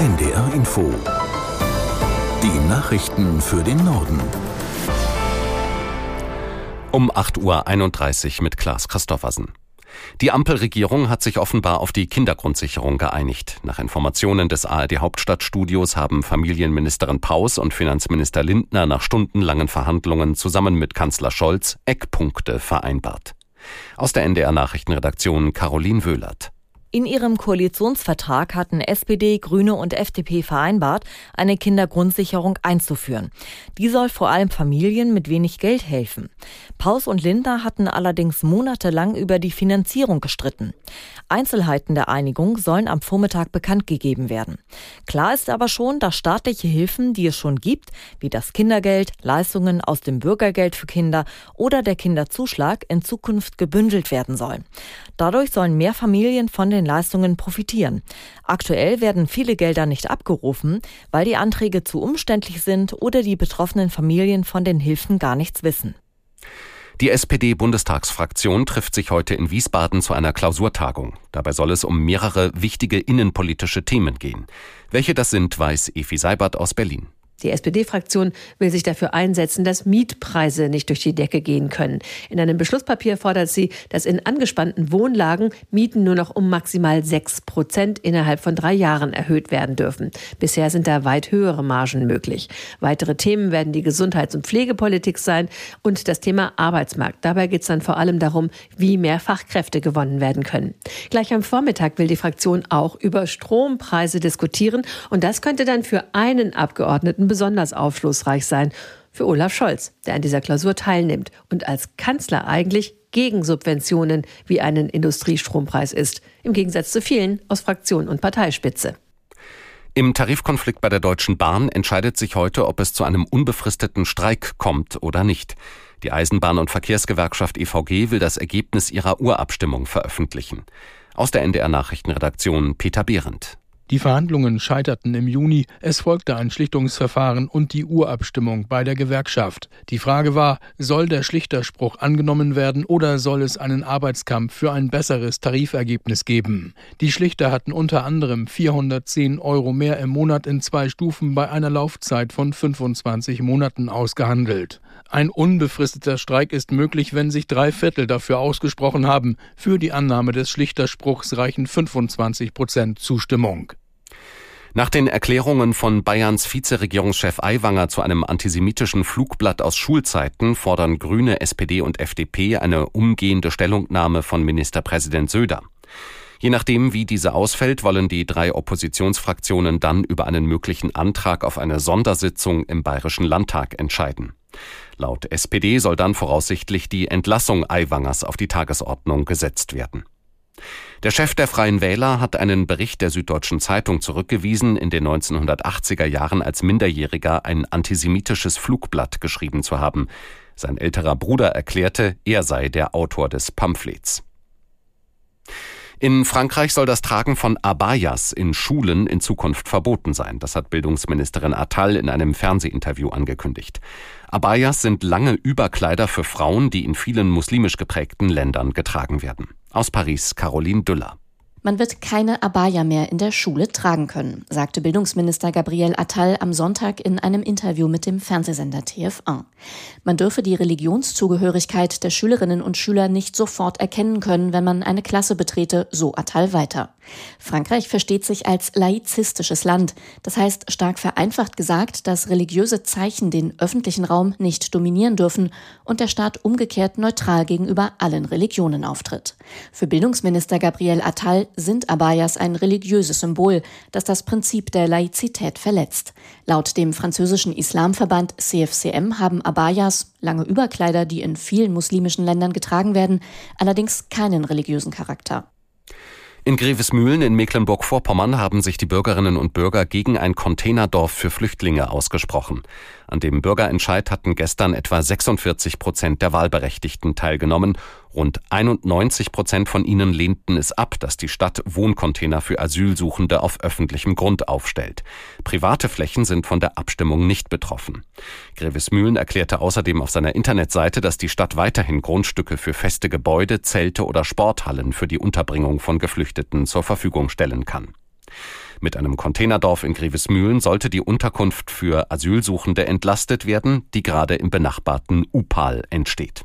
NDR Info. Die Nachrichten für den Norden. Um 8.31 Uhr mit Klaas Christoffersen. Die Ampelregierung hat sich offenbar auf die Kindergrundsicherung geeinigt. Nach Informationen des ARD Hauptstadtstudios haben Familienministerin Paus und Finanzminister Lindner nach stundenlangen Verhandlungen zusammen mit Kanzler Scholz Eckpunkte vereinbart. Aus der NDR Nachrichtenredaktion Caroline Wöhlert. In ihrem Koalitionsvertrag hatten SPD, Grüne und FDP vereinbart, eine Kindergrundsicherung einzuführen. Die soll vor allem Familien mit wenig Geld helfen. Paus und Lindner hatten allerdings monatelang über die Finanzierung gestritten. Einzelheiten der Einigung sollen am Vormittag bekannt gegeben werden. Klar ist aber schon, dass staatliche Hilfen, die es schon gibt, wie das Kindergeld, Leistungen aus dem Bürgergeld für Kinder oder der Kinderzuschlag in Zukunft gebündelt werden sollen. Dadurch sollen mehr Familien von den den Leistungen profitieren. Aktuell werden viele Gelder nicht abgerufen, weil die Anträge zu umständlich sind oder die betroffenen Familien von den Hilfen gar nichts wissen. Die SPD-Bundestagsfraktion trifft sich heute in Wiesbaden zu einer Klausurtagung. Dabei soll es um mehrere wichtige innenpolitische Themen gehen. Welche das sind, weiß Efi Seibert aus Berlin. Die SPD-Fraktion will sich dafür einsetzen, dass Mietpreise nicht durch die Decke gehen können. In einem Beschlusspapier fordert sie, dass in angespannten Wohnlagen Mieten nur noch um maximal sechs Prozent innerhalb von drei Jahren erhöht werden dürfen. Bisher sind da weit höhere Margen möglich. Weitere Themen werden die Gesundheits- und Pflegepolitik sein und das Thema Arbeitsmarkt. Dabei geht es dann vor allem darum, wie mehr Fachkräfte gewonnen werden können. Gleich am Vormittag will die Fraktion auch über Strompreise diskutieren und das könnte dann für einen Abgeordneten besonders aufschlussreich sein für Olaf Scholz, der an dieser Klausur teilnimmt und als Kanzler eigentlich gegen Subventionen wie einen Industriestrompreis ist, im Gegensatz zu vielen aus Fraktion und Parteispitze. Im Tarifkonflikt bei der Deutschen Bahn entscheidet sich heute, ob es zu einem unbefristeten Streik kommt oder nicht. Die Eisenbahn- und Verkehrsgewerkschaft EVG will das Ergebnis ihrer Urabstimmung veröffentlichen. Aus der NDR Nachrichtenredaktion Peter Behrendt. Die Verhandlungen scheiterten im Juni, es folgte ein Schlichtungsverfahren und die Urabstimmung bei der Gewerkschaft. Die Frage war, soll der Schlichterspruch angenommen werden oder soll es einen Arbeitskampf für ein besseres Tarifergebnis geben? Die Schlichter hatten unter anderem 410 Euro mehr im Monat in zwei Stufen bei einer Laufzeit von 25 Monaten ausgehandelt. Ein unbefristeter Streik ist möglich, wenn sich drei Viertel dafür ausgesprochen haben. Für die Annahme des Schlichterspruchs reichen 25 Prozent Zustimmung. Nach den Erklärungen von Bayerns Vizeregierungschef Aiwanger zu einem antisemitischen Flugblatt aus Schulzeiten fordern Grüne, SPD und FDP eine umgehende Stellungnahme von Ministerpräsident Söder. Je nachdem, wie diese ausfällt, wollen die drei Oppositionsfraktionen dann über einen möglichen Antrag auf eine Sondersitzung im Bayerischen Landtag entscheiden. Laut SPD soll dann voraussichtlich die Entlassung Aiwangers auf die Tagesordnung gesetzt werden. Der Chef der Freien Wähler hat einen Bericht der Süddeutschen Zeitung zurückgewiesen, in den 1980er Jahren als Minderjähriger ein antisemitisches Flugblatt geschrieben zu haben. Sein älterer Bruder erklärte, er sei der Autor des Pamphlets. In Frankreich soll das Tragen von Abayas in Schulen in Zukunft verboten sein. Das hat Bildungsministerin Attal in einem Fernsehinterview angekündigt. Abayas sind lange Überkleider für Frauen, die in vielen muslimisch geprägten Ländern getragen werden. Aus Paris Caroline Düller. Man wird keine Abaya mehr in der Schule tragen können, sagte Bildungsminister Gabriel Attal am Sonntag in einem Interview mit dem Fernsehsender TF1. Man dürfe die Religionszugehörigkeit der Schülerinnen und Schüler nicht sofort erkennen können, wenn man eine Klasse betrete, so Attal weiter. Frankreich versteht sich als laizistisches Land. Das heißt, stark vereinfacht gesagt, dass religiöse Zeichen den öffentlichen Raum nicht dominieren dürfen und der Staat umgekehrt neutral gegenüber allen Religionen auftritt. Für Bildungsminister Gabriel Attal sind Abayas ein religiöses Symbol, das das Prinzip der Laizität verletzt. Laut dem französischen Islamverband CFCM haben Abayas, lange Überkleider, die in vielen muslimischen Ländern getragen werden, allerdings keinen religiösen Charakter. In Grevesmühlen in Mecklenburg-Vorpommern haben sich die Bürgerinnen und Bürger gegen ein Containerdorf für Flüchtlinge ausgesprochen. An dem Bürgerentscheid hatten gestern etwa 46 Prozent der Wahlberechtigten teilgenommen. Rund 91 Prozent von ihnen lehnten es ab, dass die Stadt Wohncontainer für Asylsuchende auf öffentlichem Grund aufstellt. Private Flächen sind von der Abstimmung nicht betroffen. Grevesmühlen erklärte außerdem auf seiner Internetseite, dass die Stadt weiterhin Grundstücke für feste Gebäude, Zelte oder Sporthallen für die Unterbringung von Geflüchteten zur Verfügung stellen kann. Mit einem Containerdorf in Grevesmühlen sollte die Unterkunft für Asylsuchende entlastet werden, die gerade im benachbarten Upal entsteht.